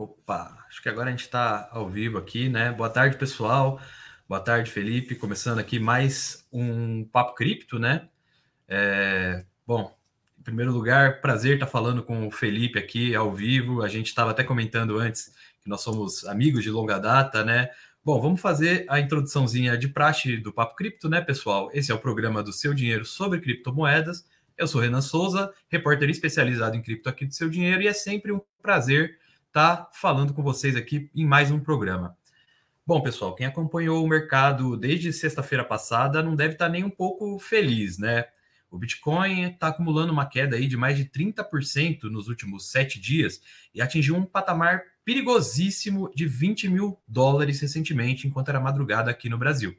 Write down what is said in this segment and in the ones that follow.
Opa, acho que agora a gente está ao vivo aqui, né? Boa tarde, pessoal. Boa tarde, Felipe. Começando aqui mais um Papo Cripto, né? É, bom, em primeiro lugar, prazer estar falando com o Felipe aqui ao vivo. A gente estava até comentando antes que nós somos amigos de longa data, né? Bom, vamos fazer a introduçãozinha de praxe do Papo Cripto, né, pessoal? Esse é o programa do Seu Dinheiro sobre criptomoedas. Eu sou Renan Souza, repórter especializado em cripto aqui do Seu Dinheiro, e é sempre um prazer estar tá falando com vocês aqui em mais um programa. Bom, pessoal, quem acompanhou o mercado desde sexta-feira passada não deve estar nem um pouco feliz, né? O Bitcoin está acumulando uma queda aí de mais de 30% nos últimos sete dias e atingiu um patamar perigosíssimo de 20 mil dólares recentemente, enquanto era madrugada aqui no Brasil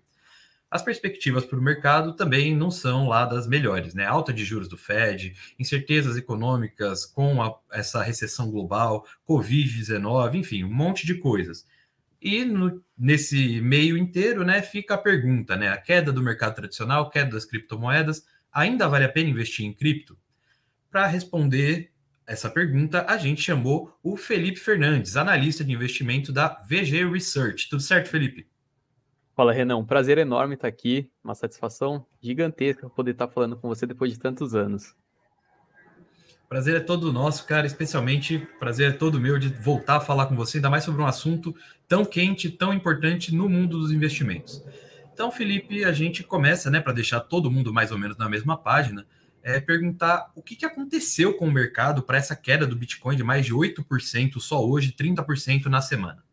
as perspectivas para o mercado também não são lá das melhores, né? Alta de juros do Fed, incertezas econômicas com a, essa recessão global, Covid-19, enfim, um monte de coisas. E no, nesse meio inteiro, né, fica a pergunta, né? A queda do mercado tradicional, queda das criptomoedas, ainda vale a pena investir em cripto? Para responder essa pergunta, a gente chamou o Felipe Fernandes, analista de investimento da VG Research. Tudo certo, Felipe? Fala, Renan. Um prazer enorme estar aqui. Uma satisfação gigantesca poder estar falando com você depois de tantos anos. Prazer é todo nosso, cara. Especialmente prazer é todo meu de voltar a falar com você, ainda mais sobre um assunto tão quente, tão importante no mundo dos investimentos. Então, Felipe, a gente começa, né, para deixar todo mundo mais ou menos na mesma página, é perguntar o que, que aconteceu com o mercado para essa queda do Bitcoin de mais de 8% só hoje, 30% na semana.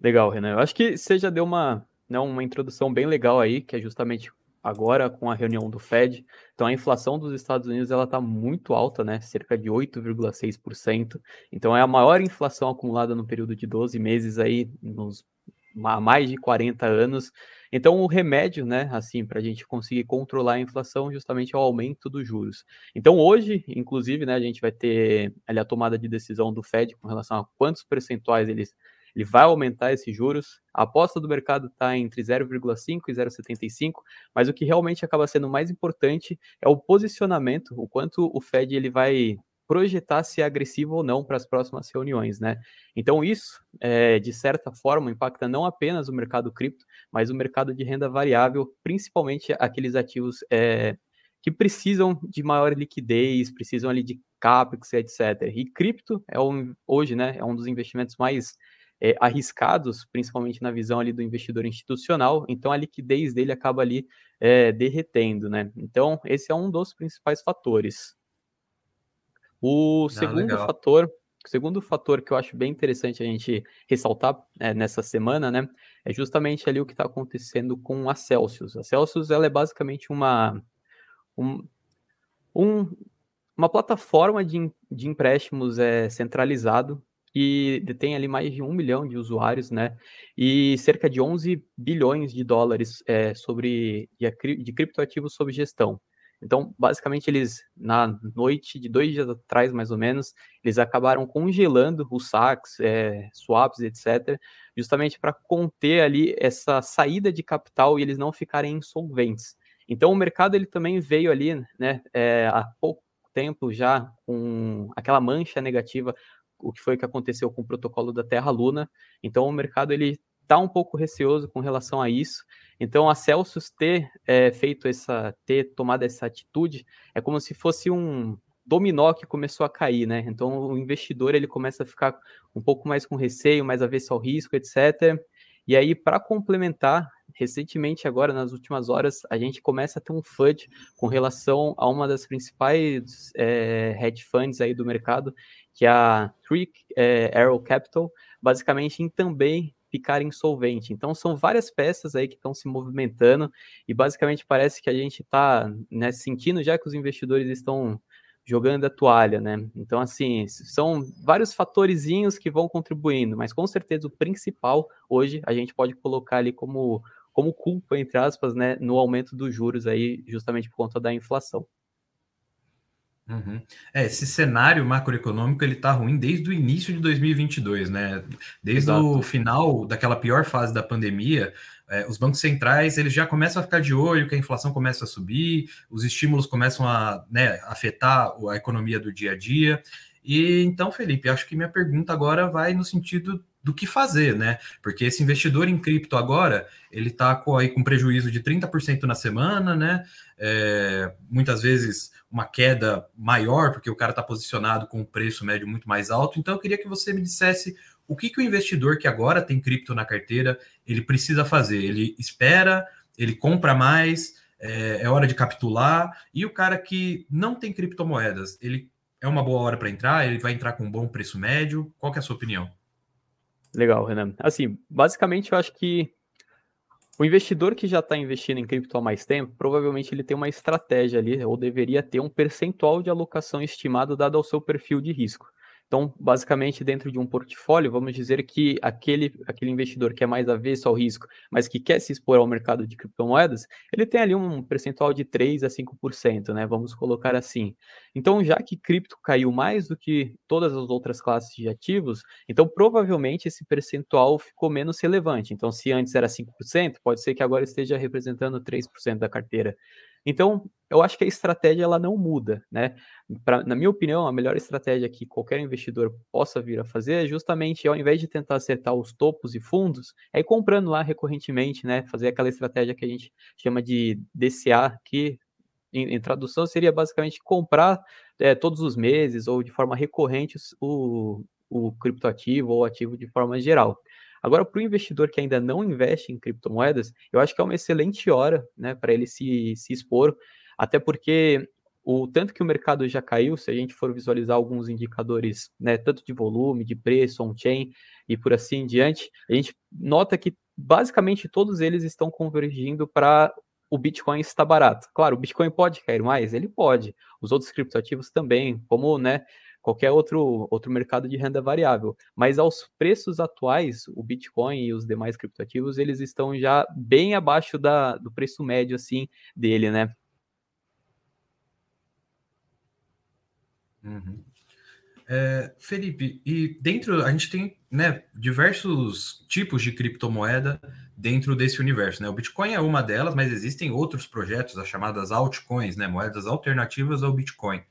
Legal, Renan. Eu acho que você já deu uma, né, uma introdução bem legal aí, que é justamente agora com a reunião do Fed. Então a inflação dos Estados Unidos ela está muito alta, né? Cerca de 8,6%. Então é a maior inflação acumulada no período de 12 meses aí nos há mais de 40 anos. Então, o remédio, né, assim, para a gente conseguir controlar a inflação, justamente é o aumento dos juros. Então, hoje, inclusive, né, a gente vai ter ali a tomada de decisão do Fed com relação a quantos percentuais eles ele vai aumentar esses juros. A aposta do mercado está entre 0,5 e 0,75, mas o que realmente acaba sendo mais importante é o posicionamento, o quanto o Fed ele vai projetar se é agressivo ou não para as próximas reuniões, né? Então isso, é, de certa forma, impacta não apenas o mercado cripto, mas o mercado de renda variável, principalmente aqueles ativos é, que precisam de maior liquidez, precisam ali de capex, etc. E cripto é um, hoje, né, é um dos investimentos mais é, arriscados, principalmente na visão ali do investidor institucional, então a liquidez dele acaba ali é, derretendo, né? Então, esse é um dos principais fatores. O ah, segundo fator, o segundo fator que eu acho bem interessante a gente ressaltar é, nessa semana, né, é justamente ali o que está acontecendo com a Celsius. A Celsius ela é basicamente uma, um, um, uma plataforma de, de empréstimos é, centralizado que detém ali mais de um milhão de usuários, né? E cerca de 11 bilhões de dólares é, sobre de, de criptoativos sob gestão. Então, basicamente, eles, na noite de dois dias atrás, mais ou menos, eles acabaram congelando os saques, é, swaps, etc., justamente para conter ali essa saída de capital e eles não ficarem insolventes. Então, o mercado ele também veio ali, né, é, há pouco tempo já com aquela mancha negativa o que foi que aconteceu com o protocolo da Terra Luna. Então o mercado ele está um pouco receoso com relação a isso. Então a Celsius ter é, feito essa, ter tomado essa atitude é como se fosse um dominó que começou a cair, né? Então o investidor ele começa a ficar um pouco mais com receio, mais avesso ao risco, etc. E aí para complementar, recentemente agora nas últimas horas a gente começa a ter um FUD com relação a uma das principais é, hedge funds aí do mercado que a Trick é, Arrow Capital, basicamente em também ficar insolvente. Então são várias peças aí que estão se movimentando e basicamente parece que a gente está né, sentindo já que os investidores estão jogando a toalha, né? Então assim são vários fatorzinhos que vão contribuindo, mas com certeza o principal hoje a gente pode colocar ali como como culpa entre aspas, né, no aumento dos juros aí justamente por conta da inflação. Uhum. É, esse cenário macroeconômico ele está ruim desde o início de 2022, né? Desde Exato. o final daquela pior fase da pandemia, é, os bancos centrais eles já começam a ficar de olho que a inflação começa a subir, os estímulos começam a né, afetar a economia do dia a dia. E então, Felipe, acho que minha pergunta agora vai no sentido do que fazer, né? Porque esse investidor em cripto agora, ele está com, aí com prejuízo de 30% na semana, né? É, muitas vezes uma queda maior, porque o cara está posicionado com um preço médio muito mais alto. Então, eu queria que você me dissesse o que, que o investidor que agora tem cripto na carteira, ele precisa fazer? Ele espera, ele compra mais, é, é hora de capitular, e o cara que não tem criptomoedas, ele é uma boa hora para entrar, ele vai entrar com um bom preço médio. Qual é a sua opinião? Legal, Renan. Assim, basicamente eu acho que o investidor que já está investindo em cripto há mais tempo, provavelmente ele tem uma estratégia ali, ou deveria ter um percentual de alocação estimado dado ao seu perfil de risco. Então, basicamente, dentro de um portfólio, vamos dizer que aquele, aquele investidor que é mais avesso ao risco, mas que quer se expor ao mercado de criptomoedas, ele tem ali um percentual de 3 a 5%, né? Vamos colocar assim. Então, já que cripto caiu mais do que todas as outras classes de ativos, então provavelmente esse percentual ficou menos relevante. Então, se antes era 5%, pode ser que agora esteja representando 3% da carteira. Então, eu acho que a estratégia ela não muda, né? Pra, na minha opinião, a melhor estratégia que qualquer investidor possa vir a fazer é justamente, ao invés de tentar acertar os topos e fundos, é ir comprando lá recorrentemente, né? Fazer aquela estratégia que a gente chama de DCA, que em, em tradução seria basicamente comprar é, todos os meses ou de forma recorrente o, o criptoativo ou ativo de forma geral. Agora, para o investidor que ainda não investe em criptomoedas, eu acho que é uma excelente hora né, para ele se, se expor, até porque o tanto que o mercado já caiu, se a gente for visualizar alguns indicadores, né, tanto de volume, de preço, on-chain e por assim em diante, a gente nota que basicamente todos eles estão convergindo para o Bitcoin está barato. Claro, o Bitcoin pode cair mais, ele pode. Os outros criptoativos também, como né, qualquer outro, outro mercado de renda variável. Mas aos preços atuais, o Bitcoin e os demais criptoativos, eles estão já bem abaixo da, do preço médio, assim, dele, né? Uhum. É, Felipe, e dentro a gente tem né, diversos tipos de criptomoeda dentro desse universo. Né? O Bitcoin é uma delas, mas existem outros projetos, as chamadas altcoins, né, moedas alternativas ao Bitcoin.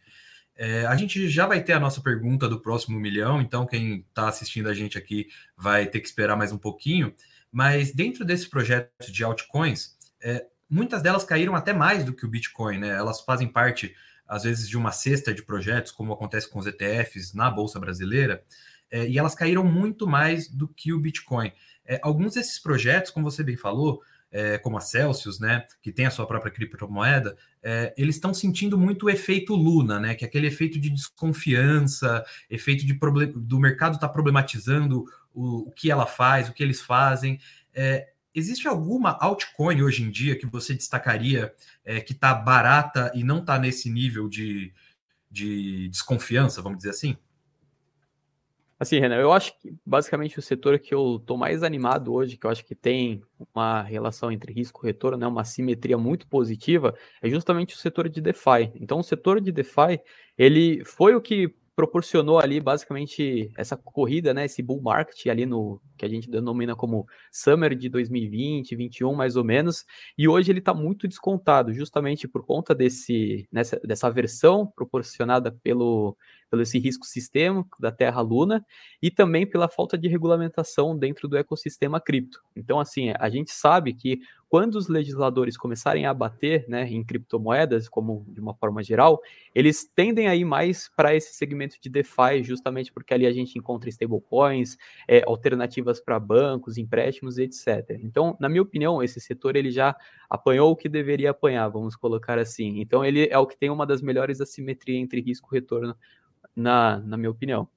É, a gente já vai ter a nossa pergunta do próximo milhão, então quem está assistindo a gente aqui vai ter que esperar mais um pouquinho. Mas dentro desse projeto de altcoins, é, muitas delas caíram até mais do que o Bitcoin, né? Elas fazem parte, às vezes, de uma cesta de projetos, como acontece com os ETFs na Bolsa Brasileira, é, e elas caíram muito mais do que o Bitcoin. É, alguns desses projetos, como você bem falou, é, como a Celsius, né, que tem a sua própria criptomoeda, é, eles estão sentindo muito o efeito Luna, né, que é aquele efeito de desconfiança, efeito de do mercado estar tá problematizando o, o, que ela faz, o que eles fazem. É, existe alguma altcoin hoje em dia que você destacaria é, que está barata e não está nesse nível de, de desconfiança, vamos dizer assim? Assim, Renan, eu acho que basicamente o setor que eu estou mais animado hoje, que eu acho que tem uma relação entre risco e retorno, né, uma simetria muito positiva, é justamente o setor de DeFi. Então, o setor de DeFi, ele foi o que proporcionou ali basicamente essa corrida, né, esse bull market ali no que a gente denomina como summer de 2020, 21 mais ou menos, e hoje ele está muito descontado, justamente por conta desse nessa, dessa versão proporcionada pelo pelo esse risco sistêmico da Terra Luna e também pela falta de regulamentação dentro do ecossistema cripto. Então, assim, a gente sabe que quando os legisladores começarem a bater né, em criptomoedas, como de uma forma geral, eles tendem a ir mais para esse segmento de DeFi, justamente porque ali a gente encontra stablecoins, é, alternativas para bancos, empréstimos, etc. Então, na minha opinião, esse setor ele já apanhou o que deveria apanhar, vamos colocar assim. Então, ele é o que tem uma das melhores assimetrias entre risco e retorno na, na minha opinião.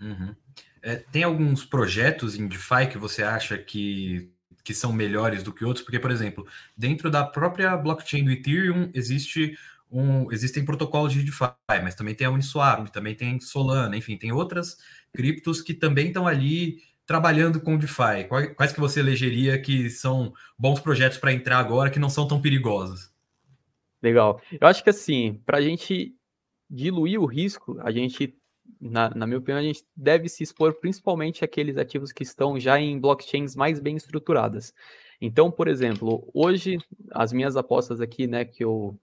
Uhum. É, tem alguns projetos em DeFi que você acha que, que são melhores do que outros? Porque, por exemplo, dentro da própria blockchain do Ethereum existe um, existem protocolos de DeFi, mas também tem a Uniswap, também tem Solana, enfim, tem outras criptos que também estão ali trabalhando com DeFi. Quais, quais que você elegeria que são bons projetos para entrar agora, que não são tão perigosos? Legal. Eu acho que assim, para a gente diluir o risco, a gente, na, na, minha opinião, a gente deve se expor principalmente àqueles ativos que estão já em blockchains mais bem estruturadas. Então, por exemplo, hoje as minhas apostas aqui, né, que eu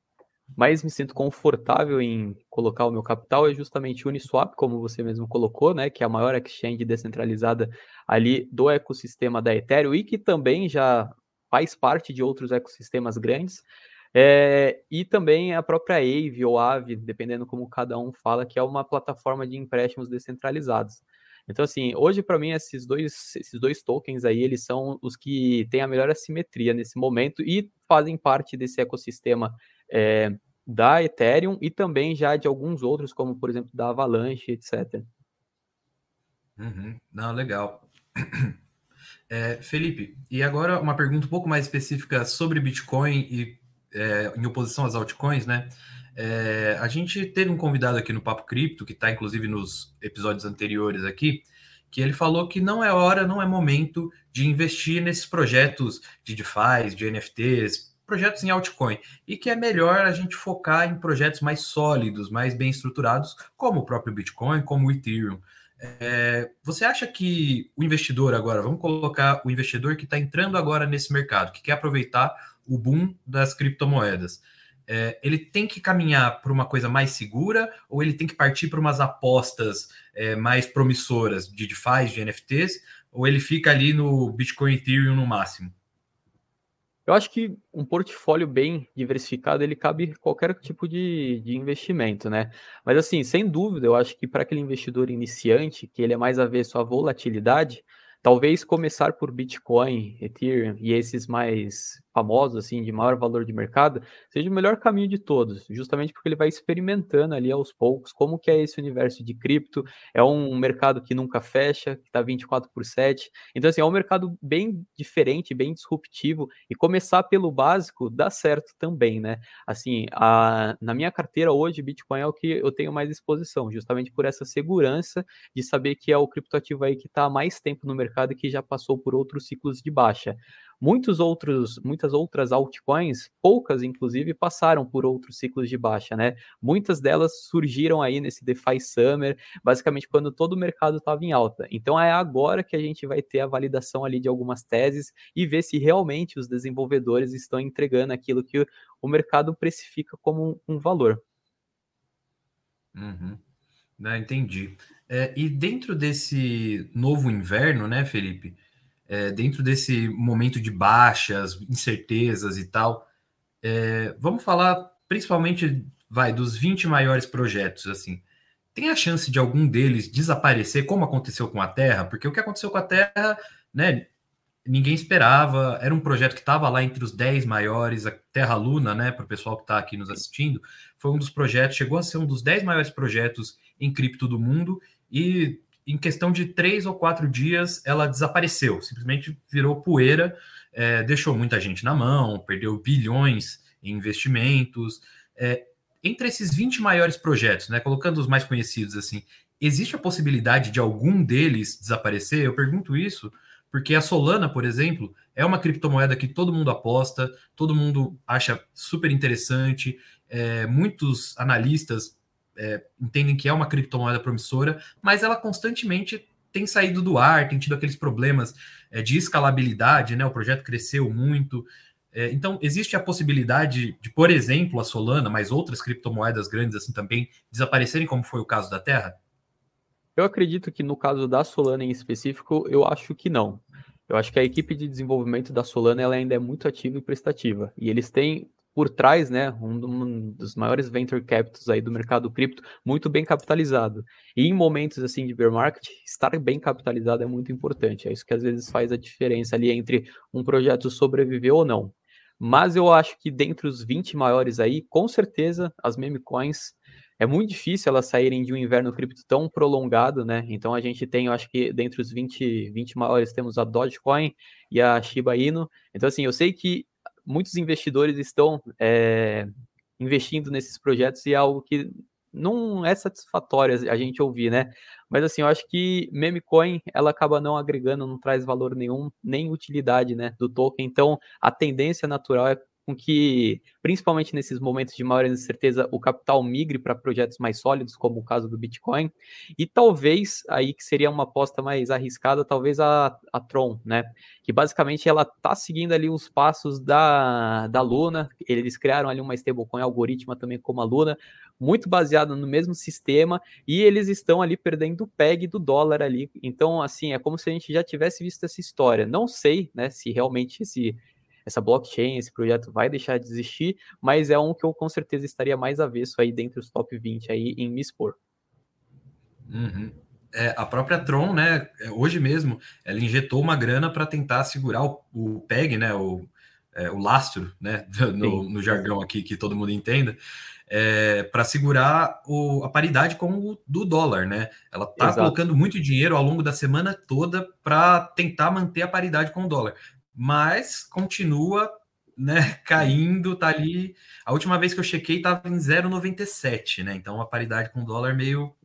mais me sinto confortável em colocar o meu capital é justamente Uniswap, como você mesmo colocou, né, que é a maior exchange descentralizada ali do ecossistema da Ethereum e que também já faz parte de outros ecossistemas grandes. É, e também a própria Aave ou Aave, dependendo como cada um fala, que é uma plataforma de empréstimos descentralizados. Então, assim, hoje para mim esses dois, esses dois tokens aí, eles são os que têm a melhor assimetria nesse momento e fazem parte desse ecossistema é, da Ethereum e também já de alguns outros, como por exemplo da Avalanche, etc. Uhum. Não, legal. É, Felipe, e agora uma pergunta um pouco mais específica sobre Bitcoin e é, em oposição às altcoins, né? É, a gente teve um convidado aqui no Papo Cripto, que está inclusive nos episódios anteriores aqui, que ele falou que não é hora, não é momento de investir nesses projetos de DeFi, de NFTs, projetos em altcoin, e que é melhor a gente focar em projetos mais sólidos, mais bem estruturados, como o próprio Bitcoin, como o Ethereum. É, você acha que o investidor agora, vamos colocar o investidor que está entrando agora nesse mercado, que quer aproveitar o boom das criptomoedas, é, ele tem que caminhar para uma coisa mais segura ou ele tem que partir para umas apostas é, mais promissoras de DeFi, de NFTs, ou ele fica ali no Bitcoin Ethereum no máximo? Eu acho que um portfólio bem diversificado, ele cabe qualquer tipo de, de investimento, né? Mas assim, sem dúvida, eu acho que para aquele investidor iniciante, que ele é mais avesso à volatilidade, talvez começar por Bitcoin, Ethereum e esses mais famosos, assim, de maior valor de mercado, seja o melhor caminho de todos, justamente porque ele vai experimentando ali aos poucos como que é esse universo de cripto, é um mercado que nunca fecha, que está 24 por 7, então assim, é um mercado bem diferente, bem disruptivo, e começar pelo básico dá certo também, né? Assim, a, na minha carteira hoje, Bitcoin é o que eu tenho mais exposição, justamente por essa segurança de saber que é o criptoativo aí que está há mais tempo no mercado e que já passou por outros ciclos de baixa. Muitos outros, muitas outras altcoins, poucas inclusive, passaram por outros ciclos de baixa, né? Muitas delas surgiram aí nesse DeFi Summer, basicamente quando todo o mercado estava em alta. Então é agora que a gente vai ter a validação ali de algumas teses e ver se realmente os desenvolvedores estão entregando aquilo que o mercado precifica como um, valor. Uhum. Né, entendi. É, e dentro desse novo inverno, né, Felipe? É, dentro desse momento de baixas, incertezas e tal, é, vamos falar principalmente vai dos 20 maiores projetos assim. Tem a chance de algum deles desaparecer, como aconteceu com a Terra? Porque o que aconteceu com a Terra, né? Ninguém esperava, era um projeto que estava lá entre os 10 maiores, a Terra Luna, né? Para o pessoal que está aqui nos assistindo, foi um dos projetos, chegou a ser um dos 10 maiores projetos em cripto do mundo, e em questão de três ou quatro dias, ela desapareceu, simplesmente virou poeira, é, deixou muita gente na mão, perdeu bilhões em investimentos. É, entre esses 20 maiores projetos, né, colocando os mais conhecidos assim, existe a possibilidade de algum deles desaparecer? Eu pergunto isso porque a Solana, por exemplo, é uma criptomoeda que todo mundo aposta, todo mundo acha super interessante, é, muitos analistas é, entendem que é uma criptomoeda promissora, mas ela constantemente tem saído do ar, tem tido aqueles problemas é, de escalabilidade, né? O projeto cresceu muito. É, então, existe a possibilidade de, por exemplo, a Solana, mas outras criptomoedas grandes assim também, desaparecerem, como foi o caso da Terra? Eu acredito que no caso da Solana em específico, eu acho que não. Eu acho que a equipe de desenvolvimento da Solana ela ainda é muito ativa e prestativa. E eles têm por trás, né, um, dos maiores venture capitals aí do mercado cripto, muito bem capitalizado. E em momentos assim de bear market, estar bem capitalizado é muito importante. É isso que às vezes faz a diferença ali entre um projeto sobreviver ou não. Mas eu acho que dentre os 20 maiores aí, com certeza as meme coins é muito difícil elas saírem de um inverno cripto tão prolongado, né? Então a gente tem, eu acho que dentre os 20, 20 maiores temos a Dogecoin e a Shiba Inu. Então assim, eu sei que muitos investidores estão é, investindo nesses projetos e é algo que não é satisfatório a gente ouvir, né? Mas assim, eu acho que meme coin ela acaba não agregando, não traz valor nenhum, nem utilidade, né, do token. Então, a tendência natural é com que, principalmente nesses momentos de maior incerteza, o capital migre para projetos mais sólidos, como o caso do Bitcoin, e talvez, aí que seria uma aposta mais arriscada, talvez a, a Tron, né? Que basicamente ela está seguindo ali os passos da, da Luna, eles criaram ali uma stablecoin algoritma também como a Luna, muito baseado no mesmo sistema, e eles estão ali perdendo o PEG do dólar ali. Então, assim, é como se a gente já tivesse visto essa história. Não sei, né, se realmente esse, essa blockchain, esse projeto vai deixar de existir, mas é um que eu com certeza estaria mais avesso aí dentre os top 20 aí em me expor. Uhum. É, a própria Tron, né, é, hoje mesmo, ela injetou uma grana para tentar segurar o, o PEG, né, o, é, o lastro, né, no, no, jargão aqui que todo mundo entenda, é, para segurar o, a paridade com o do dólar, né? Ela está colocando muito dinheiro ao longo da semana toda para tentar manter a paridade com o dólar, mas continua né, caindo, tá ali. A última vez que eu chequei estava em 0,97, né? Então a paridade com o dólar meio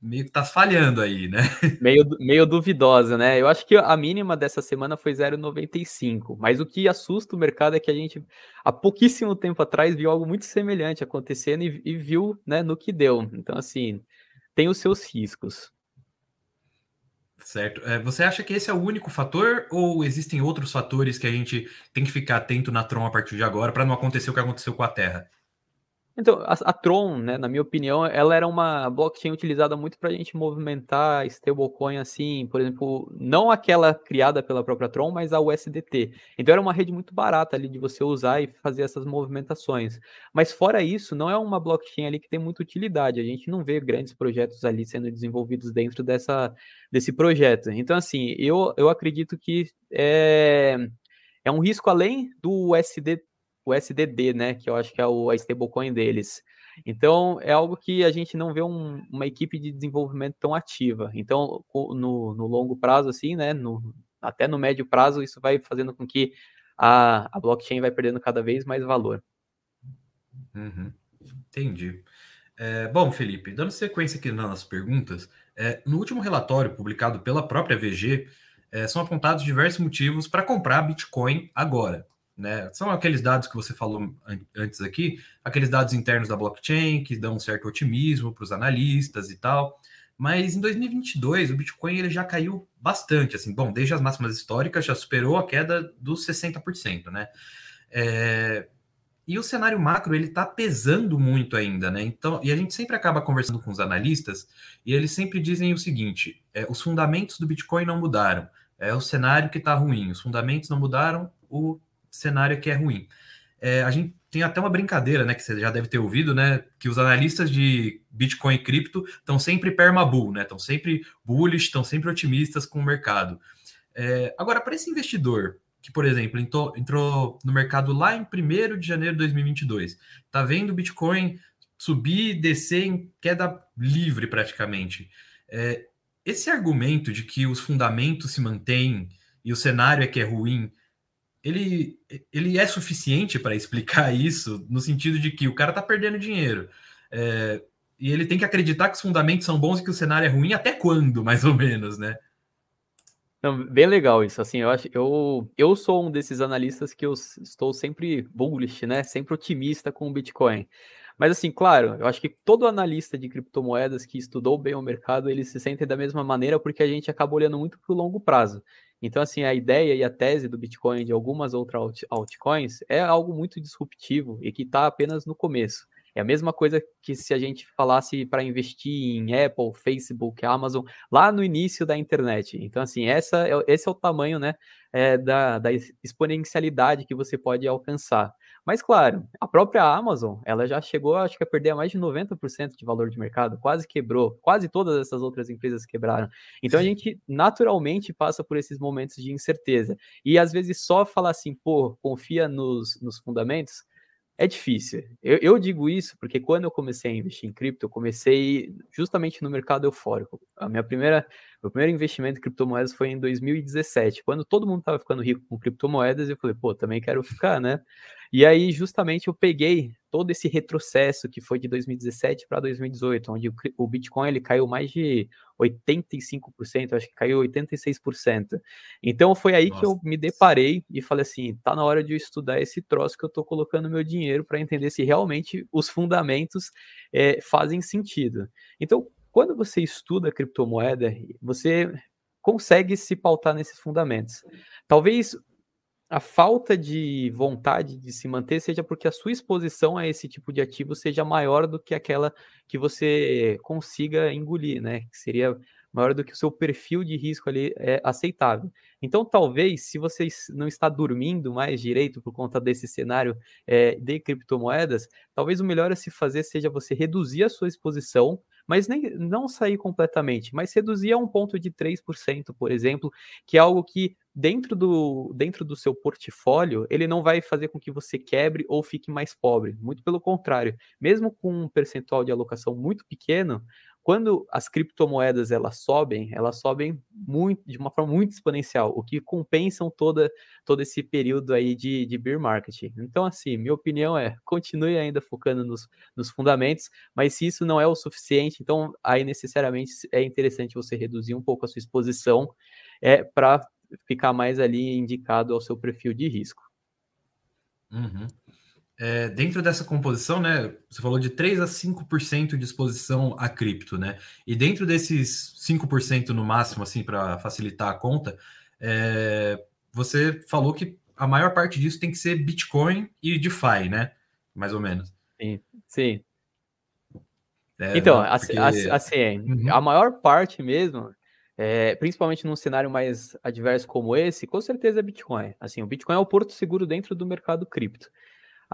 meio que tá falhando aí, né? Meio, meio duvidosa, né? Eu acho que a mínima dessa semana foi 0,95, mas o que assusta o mercado é que a gente, há pouquíssimo tempo atrás, viu algo muito semelhante acontecendo e, e viu né, no que deu. Então, assim, tem os seus riscos. Certo. É, você acha que esse é o único fator ou existem outros fatores que a gente tem que ficar atento na Tron a partir de agora para não acontecer o que aconteceu com a Terra? Então, a, a, Tron, né, na minha opinião, ela era uma blockchain utilizada muito para a gente movimentar stablecoin assim, por exemplo, não aquela criada pela própria Tron, mas a USDT. Então era uma rede muito barata ali de você usar e fazer essas movimentações. Mas fora isso, não é uma blockchain ali que tem muita utilidade. A gente não vê grandes projetos ali sendo desenvolvidos dentro dessa, desse projeto. Então, assim, eu, eu acredito que é, é um risco além do USDT o SDD, né? Que eu acho que é o, a stablecoin deles. Então, é algo que a gente não vê um, uma equipe de desenvolvimento tão ativa. Então, no, no longo prazo, assim, né? No, até no médio prazo, isso vai fazendo com que a, a blockchain vai perdendo cada vez mais valor. Uhum. Entendi. É, bom, Felipe, dando sequência aqui nas perguntas, é, no último relatório publicado pela própria VG, é, são apontados diversos motivos para comprar Bitcoin agora. Né? São aqueles dados que você falou antes aqui, aqueles dados internos da blockchain que dão um certo otimismo para os analistas e tal. Mas em 2022 o Bitcoin ele já caiu bastante, assim, bom, desde as máximas históricas já superou a queda dos 60%, né? É... E o cenário macro ele está pesando muito ainda, né? Então, e a gente sempre acaba conversando com os analistas e eles sempre dizem o seguinte: é, os fundamentos do Bitcoin não mudaram, é o cenário que está ruim, os fundamentos não mudaram, o cenário que é ruim. É, a gente tem até uma brincadeira, né, que você já deve ter ouvido, né, que os analistas de Bitcoin e cripto estão sempre permabull, né, estão sempre bullish, estão sempre otimistas com o mercado. É, agora, para esse investidor que, por exemplo, entrou, entrou no mercado lá em 1 de janeiro de 2022, está vendo o Bitcoin subir, descer em queda livre praticamente. É, esse argumento de que os fundamentos se mantêm e o cenário é que é ruim, ele, ele é suficiente para explicar isso, no sentido de que o cara está perdendo dinheiro. É, e ele tem que acreditar que os fundamentos são bons e que o cenário é ruim até quando, mais ou menos, né? Não, bem legal isso. Assim, eu acho, eu, eu sou um desses analistas que eu estou sempre bullish, né? Sempre otimista com o Bitcoin. Mas assim, claro, eu acho que todo analista de criptomoedas que estudou bem o mercado, ele se sente da mesma maneira porque a gente acaba olhando muito para o longo prazo. Então, assim, a ideia e a tese do Bitcoin e de algumas outras altcoins é algo muito disruptivo e que está apenas no começo. É a mesma coisa que se a gente falasse para investir em Apple, Facebook, Amazon, lá no início da internet. Então, assim, essa, é esse é o tamanho né, é, da, da exponencialidade que você pode alcançar. Mas, claro, a própria Amazon, ela já chegou, acho que a perder mais de 90% de valor de mercado, quase quebrou, quase todas essas outras empresas quebraram. Então, a gente naturalmente passa por esses momentos de incerteza. E, às vezes, só falar assim, pô, confia nos, nos fundamentos, é difícil. Eu, eu, digo isso porque quando eu comecei a investir em cripto, eu comecei justamente no mercado eufórico. A minha primeira, meu primeiro investimento em criptomoedas foi em 2017, quando todo mundo estava ficando rico com criptomoedas, eu falei, pô, também quero ficar, né? E aí, justamente, eu peguei todo esse retrocesso que foi de 2017 para 2018, onde o Bitcoin ele caiu mais de 85%, acho que caiu 86%. Então foi aí Nossa. que eu me deparei e falei assim, tá na hora de eu estudar esse troço que eu estou colocando meu dinheiro para entender se realmente os fundamentos é, fazem sentido. Então, quando você estuda criptomoeda, você consegue se pautar nesses fundamentos. Talvez a falta de vontade de se manter seja porque a sua exposição a esse tipo de ativo seja maior do que aquela que você consiga engolir, né? Que seria maior do que o seu perfil de risco ali é aceitável. Então, talvez, se você não está dormindo mais direito por conta desse cenário é, de criptomoedas, talvez o melhor a se fazer seja você reduzir a sua exposição mas nem, não sair completamente, mas reduzir a um ponto de 3%, por exemplo, que é algo que dentro do, dentro do seu portfólio, ele não vai fazer com que você quebre ou fique mais pobre. Muito pelo contrário, mesmo com um percentual de alocação muito pequeno, quando as criptomoedas elas sobem, elas sobem muito, de uma forma muito exponencial, o que compensam toda, todo esse período aí de, de bear market. Então, assim, minha opinião é, continue ainda focando nos, nos fundamentos, mas se isso não é o suficiente, então aí necessariamente é interessante você reduzir um pouco a sua exposição é, para ficar mais ali indicado ao seu perfil de risco. Uhum é, dentro dessa composição, né, você falou de 3 a 5% de exposição a cripto, né? E dentro desses 5% no máximo, assim, para facilitar a conta, é, você falou que a maior parte disso tem que ser Bitcoin e DeFi, né? Mais ou menos. Sim, sim. É, então, porque... assim, assim uhum. a maior parte mesmo, é, principalmente num cenário mais adverso como esse, com certeza é Bitcoin. Assim, o Bitcoin é o porto seguro dentro do mercado cripto.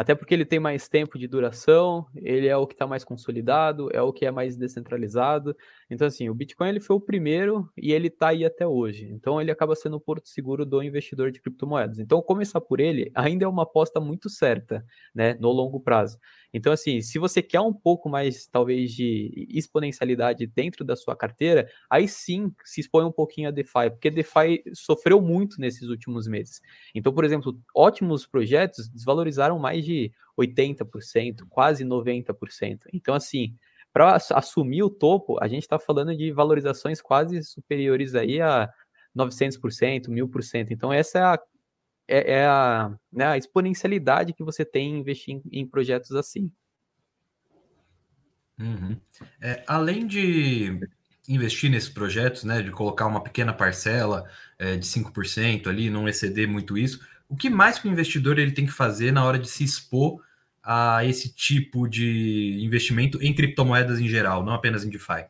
Até porque ele tem mais tempo de duração, ele é o que está mais consolidado, é o que é mais descentralizado. Então, assim, o Bitcoin ele foi o primeiro e ele está aí até hoje. Então, ele acaba sendo o porto seguro do investidor de criptomoedas. Então, começar por ele ainda é uma aposta muito certa, né, no longo prazo. Então, assim, se você quer um pouco mais, talvez, de exponencialidade dentro da sua carteira, aí sim se expõe um pouquinho a DeFi, porque DeFi sofreu muito nesses últimos meses. Então, por exemplo, ótimos projetos desvalorizaram mais de 80%, quase 90%. Então, assim, para assumir o topo, a gente está falando de valorizações quase superiores aí a 900%, 1000%. Então, essa é a é, é a, né, a, exponencialidade que você tem em investir em, em projetos assim. Uhum. É, além de investir nesses projetos, né, de colocar uma pequena parcela é, de 5% ali, não exceder muito isso, o que mais que o investidor ele tem que fazer na hora de se expor a esse tipo de investimento em criptomoedas em geral, não apenas em DeFi?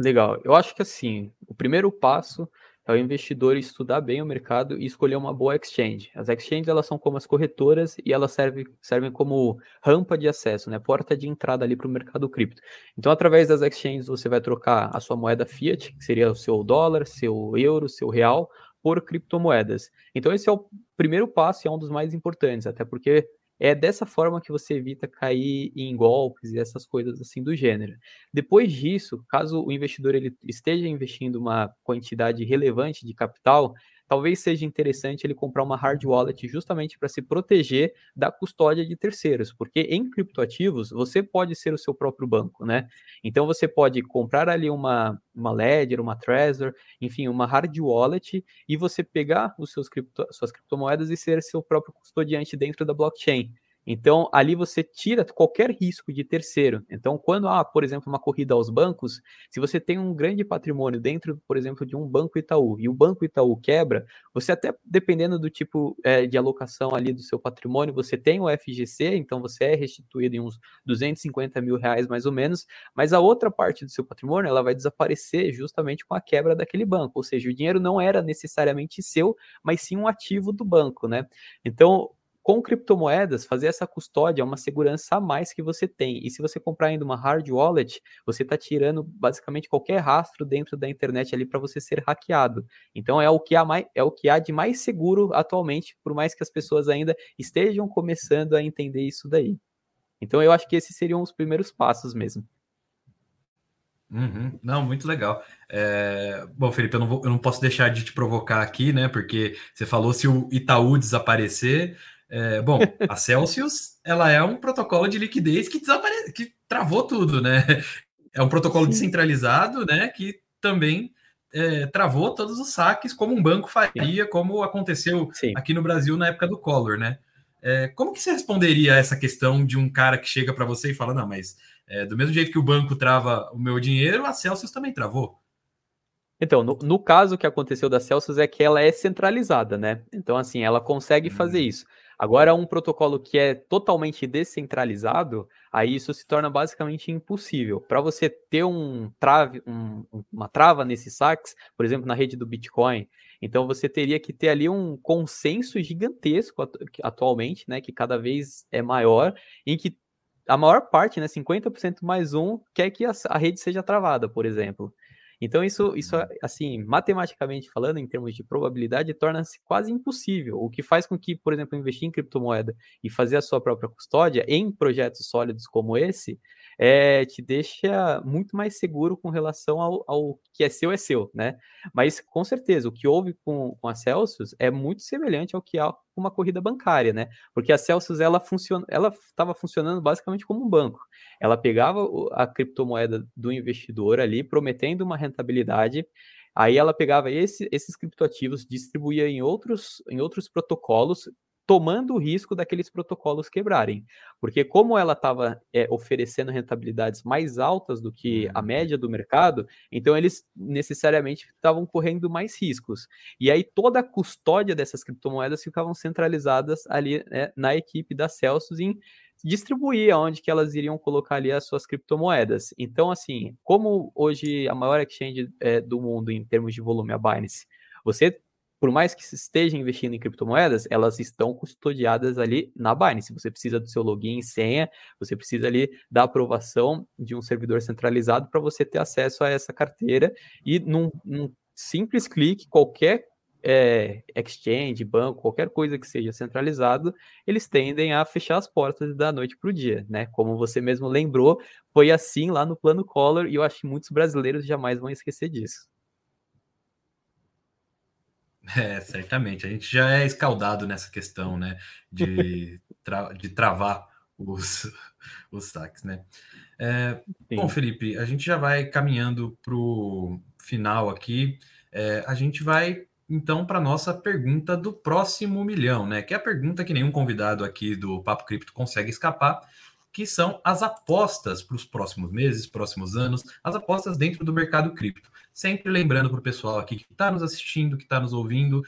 Legal. Eu acho que assim, o primeiro passo é o investidor estudar bem o mercado e escolher uma boa exchange. As exchanges elas são como as corretoras e elas servem, servem como rampa de acesso, né, porta de entrada ali para o mercado cripto. Então, através das exchanges você vai trocar a sua moeda fiat, que seria o seu dólar, seu euro, seu real, por criptomoedas. Então, esse é o primeiro passo e é um dos mais importantes, até porque é dessa forma que você evita cair em golpes e essas coisas assim do gênero. Depois disso, caso o investidor ele esteja investindo uma quantidade relevante de capital, talvez seja interessante ele comprar uma hard wallet justamente para se proteger da custódia de terceiros, porque em criptoativos você pode ser o seu próprio banco, né? Então você pode comprar ali uma, uma Ledger, uma Trezor, enfim, uma hard wallet e você pegar os seus cripto, suas criptomoedas e ser seu próprio custodiante dentro da blockchain. Então, ali você tira qualquer risco de terceiro. Então, quando há, por exemplo, uma corrida aos bancos, se você tem um grande patrimônio dentro, por exemplo, de um banco Itaú, e o banco Itaú quebra, você até, dependendo do tipo é, de alocação ali do seu patrimônio, você tem o FGC, então você é restituído em uns 250 mil reais mais ou menos, mas a outra parte do seu patrimônio, ela vai desaparecer justamente com a quebra daquele banco, ou seja, o dinheiro não era necessariamente seu, mas sim um ativo do banco, né? Então, com criptomoedas, fazer essa custódia é uma segurança a mais que você tem. E se você comprar ainda uma hard wallet, você está tirando basicamente qualquer rastro dentro da internet ali para você ser hackeado. Então é o que há mais, é o que há de mais seguro atualmente, por mais que as pessoas ainda estejam começando a entender isso daí. Então eu acho que esses seriam os primeiros passos mesmo. Uhum. Não, muito legal. É... Bom, Felipe, eu não, vou, eu não posso deixar de te provocar aqui, né? Porque você falou se o Itaú desaparecer, É, bom, a Celsius ela é um protocolo de liquidez que, que travou tudo, né? É um protocolo Sim. descentralizado, né? Que também é, travou todos os saques, como um banco faria, como aconteceu Sim. aqui no Brasil na época do Collor, né? É, como que você responderia a essa questão de um cara que chega para você e fala, não, mas é, do mesmo jeito que o banco trava o meu dinheiro, a Celsius também travou? Então, no, no caso que aconteceu da Celsius é que ela é centralizada, né? Então, assim, ela consegue hum. fazer isso. Agora, um protocolo que é totalmente descentralizado, aí isso se torna basicamente impossível. Para você ter um trave, um, uma trava nesses saques, por exemplo, na rede do Bitcoin, então você teria que ter ali um consenso gigantesco atualmente, né, que cada vez é maior, em que a maior parte, né, 50% mais um, quer que a, a rede seja travada, por exemplo. Então, isso, isso assim, matematicamente falando, em termos de probabilidade, torna-se quase impossível. O que faz com que, por exemplo, investir em criptomoeda e fazer a sua própria custódia em projetos sólidos como esse, é, te deixa muito mais seguro com relação ao, ao, que é seu, é seu, né? Mas, com certeza, o que houve com, com a Celsius é muito semelhante ao que uma corrida bancária, né? Porque a Celsius, ela funciona, ela estava funcionando basicamente como um banco. Ela pegava a criptomoeda do investidor ali, prometendo uma rentabilidade, Aí ela pegava esse, esses criptoativos, distribuía em outros, em outros protocolos, tomando o risco daqueles protocolos quebrarem. Porque como ela estava é, oferecendo rentabilidades mais altas do que a uhum. média do mercado, então eles necessariamente estavam correndo mais riscos. E aí toda a custódia dessas criptomoedas ficavam centralizadas ali né, na equipe da Celsius em distribuir aonde que elas iriam colocar ali as suas criptomoedas. Então, assim, como hoje a maior exchange é, do mundo em termos de volume, a Binance, você por mais que esteja investindo em criptomoedas, elas estão custodiadas ali na Binance. Você precisa do seu login e senha, você precisa ali da aprovação de um servidor centralizado para você ter acesso a essa carteira e num, num simples clique, qualquer é, exchange, banco, qualquer coisa que seja centralizado, eles tendem a fechar as portas da noite para o dia, né? Como você mesmo lembrou, foi assim lá no plano Collor e eu acho que muitos brasileiros jamais vão esquecer disso. É, certamente. A gente já é escaldado nessa questão, né? De, tra de travar os, os saques, né? É, bom, Felipe, a gente já vai caminhando para o final aqui. É, a gente vai então para nossa pergunta do próximo milhão, né? Que é a pergunta que nenhum convidado aqui do Papo Cripto consegue escapar, que são as apostas para os próximos meses, próximos anos, as apostas dentro do mercado cripto. Sempre lembrando para o pessoal aqui que está nos assistindo, que está nos ouvindo,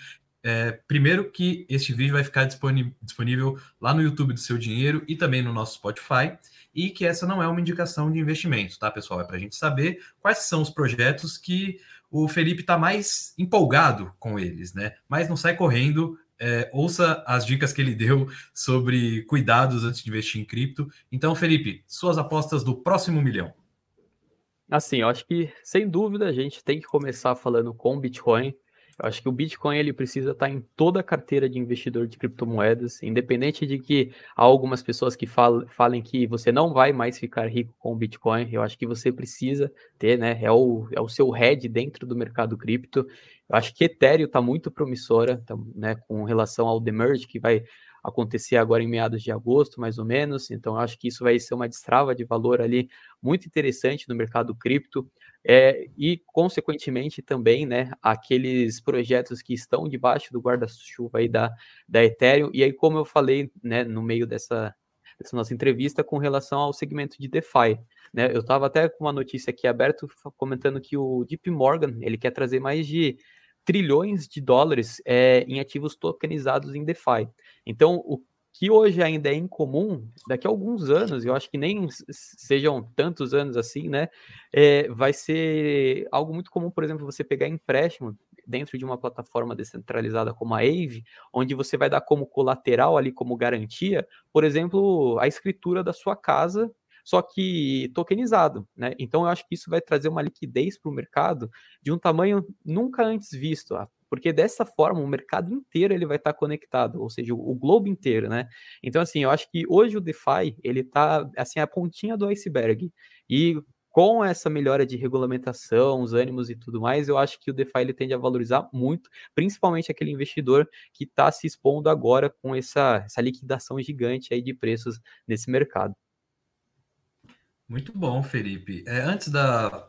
é, primeiro que este vídeo vai ficar disponível lá no YouTube do Seu Dinheiro e também no nosso Spotify, e que essa não é uma indicação de investimento, tá, pessoal? É para a gente saber quais são os projetos que o Felipe está mais empolgado com eles, né? Mas não sai correndo é, ouça as dicas que ele deu sobre cuidados antes de investir em cripto. Então, Felipe, suas apostas do próximo milhão. Assim, eu acho que, sem dúvida, a gente tem que começar falando com Bitcoin. Eu acho que o Bitcoin ele precisa estar em toda a carteira de investidor de criptomoedas, independente de que há algumas pessoas que falam, falem que você não vai mais ficar rico com o Bitcoin. Eu acho que você precisa ter, né? É o, é o seu head dentro do mercado cripto. Eu acho que Ethereum está muito promissora, tá, né, com relação ao Demerge, que vai acontecer agora em meados de agosto, mais ou menos. Então, acho que isso vai ser uma destrava de valor ali muito interessante no mercado cripto. É, e, consequentemente, também, né, aqueles projetos que estão debaixo do guarda-chuva aí da, da Ethereum. E aí, como eu falei, né, no meio dessa, dessa nossa entrevista, com relação ao segmento de DeFi. Né? Eu estava até com uma notícia aqui aberta comentando que o Deep Morgan ele quer trazer mais de trilhões de dólares é, em ativos tokenizados em DeFi. Então, o que hoje ainda é incomum, daqui a alguns anos, eu acho que nem sejam tantos anos assim, né? É, vai ser algo muito comum, por exemplo, você pegar empréstimo dentro de uma plataforma descentralizada como a Aave, onde você vai dar como colateral ali, como garantia, por exemplo, a escritura da sua casa só que tokenizado, né? Então eu acho que isso vai trazer uma liquidez para o mercado de um tamanho nunca antes visto, ah, porque dessa forma o mercado inteiro ele vai estar conectado, ou seja, o, globo inteiro, né? Então assim, eu acho que hoje o DeFi ele está assim a pontinha do iceberg e com essa melhora de regulamentação, os ânimos e tudo mais, eu acho que o DeFi ele tende a valorizar muito, principalmente aquele investidor que está se expondo agora com essa, essa liquidação gigante aí de preços nesse mercado. Muito bom, Felipe. É, antes da,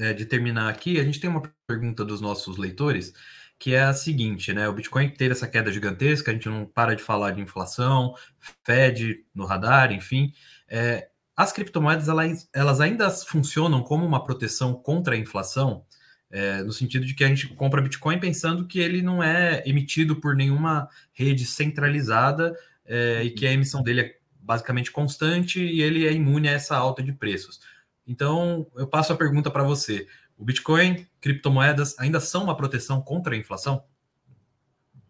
é, de terminar aqui, a gente tem uma pergunta dos nossos leitores que é a seguinte, né? O Bitcoin teve essa queda gigantesca, a gente não para de falar de inflação, Fed no radar, enfim. É, as criptomoedas elas, elas ainda funcionam como uma proteção contra a inflação, é, no sentido de que a gente compra Bitcoin pensando que ele não é emitido por nenhuma rede centralizada é, e que a emissão dele é basicamente constante e ele é imune a essa alta de preços. Então, eu passo a pergunta para você: o Bitcoin, criptomoedas ainda são uma proteção contra a inflação?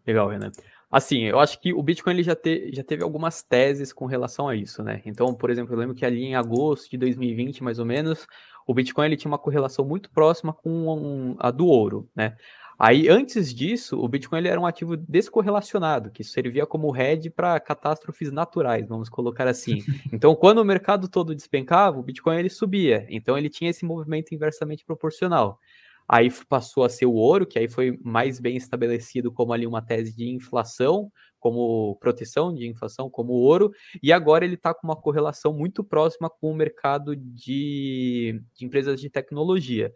Legal, Renan. Assim, eu acho que o Bitcoin ele já, te, já teve algumas teses com relação a isso, né? Então, por exemplo, eu lembro que ali em agosto de 2020, mais ou menos, o Bitcoin ele tinha uma correlação muito próxima com a do ouro, né? Aí, antes disso, o Bitcoin ele era um ativo descorrelacionado, que servia como hedge para catástrofes naturais, vamos colocar assim. Então, quando o mercado todo despencava, o Bitcoin ele subia. Então, ele tinha esse movimento inversamente proporcional. Aí passou a ser o ouro, que aí foi mais bem estabelecido como ali uma tese de inflação, como proteção de inflação, como ouro, e agora ele está com uma correlação muito próxima com o mercado de, de empresas de tecnologia.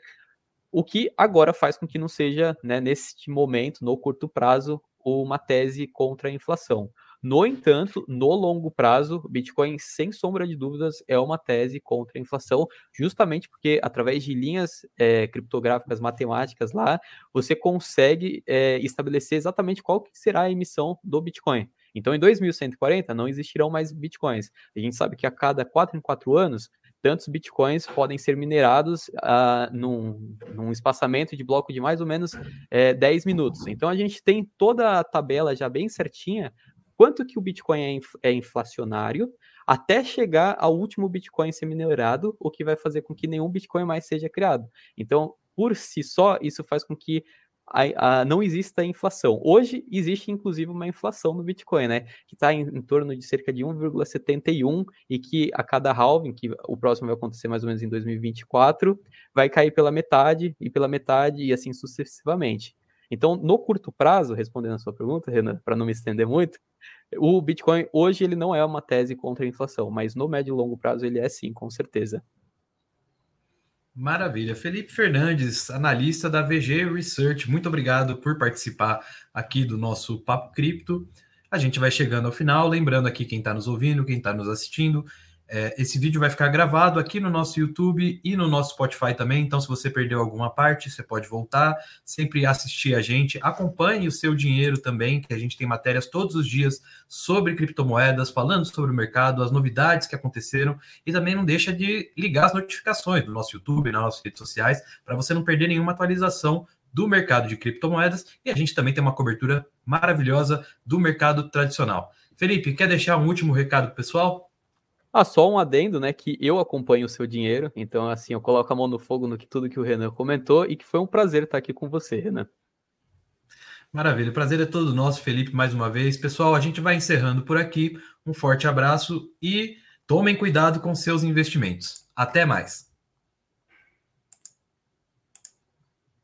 O que agora faz com que não seja, né, neste momento, no curto prazo, uma tese contra a inflação. No entanto, no longo prazo, Bitcoin, sem sombra de dúvidas, é uma tese contra a inflação, justamente porque, através de linhas é, criptográficas matemáticas lá, você consegue é, estabelecer exatamente qual será a emissão do Bitcoin. Então, em 2140, não existirão mais Bitcoins. A gente sabe que a cada 4 em 4 anos, tantos bitcoins podem ser minerados uh, num, num, espaçamento de bloco de mais ou menos é, 10 minutos. Então a gente tem toda a tabela já bem certinha quanto que o Bitcoin é, inf é inflacionário até chegar ao último Bitcoin ser minerado, o que vai fazer com que nenhum Bitcoin mais seja criado. Então, por si só, isso faz com que a, a, não exista inflação. Hoje existe inclusive uma inflação no Bitcoin, né? Que está em, em, torno de cerca de 1,71 e que a cada halving, que o próximo vai acontecer mais ou menos em 2024, vai cair pela metade e pela metade e assim sucessivamente. Então, no curto prazo, respondendo a sua pergunta, Renan, para não me estender muito, o Bitcoin hoje ele não é uma tese contra a inflação, mas no médio e longo prazo ele é sim, com certeza. Maravilha. Felipe Fernandes, analista da VG Research, muito obrigado por participar aqui do nosso Papo Cripto. A gente vai chegando ao final, lembrando aqui quem está nos ouvindo, quem está nos assistindo, é, esse vídeo vai ficar gravado aqui no nosso YouTube e no nosso Spotify também. Então, se você perdeu alguma parte, você pode voltar, sempre assistir a gente. Acompanhe o seu dinheiro também, que a gente tem matérias todos os dias sobre criptomoedas, falando sobre o mercado, as novidades que aconteceram. E também não deixa de ligar as notificações do nosso YouTube, nas nossas redes sociais, para você não perder nenhuma atualização do mercado de criptomoedas. E a gente também tem uma cobertura maravilhosa do mercado tradicional. Felipe, quer deixar um último recado pessoal? Ah, só um adendo, né? Que eu acompanho o seu dinheiro, então assim, eu coloco a mão no fogo no que tudo que o Renan comentou e que foi um prazer estar aqui com você, Renan. Maravilha, o prazer é todo nosso, Felipe, mais uma vez. Pessoal, a gente vai encerrando por aqui. Um forte abraço e tomem cuidado com seus investimentos. Até mais.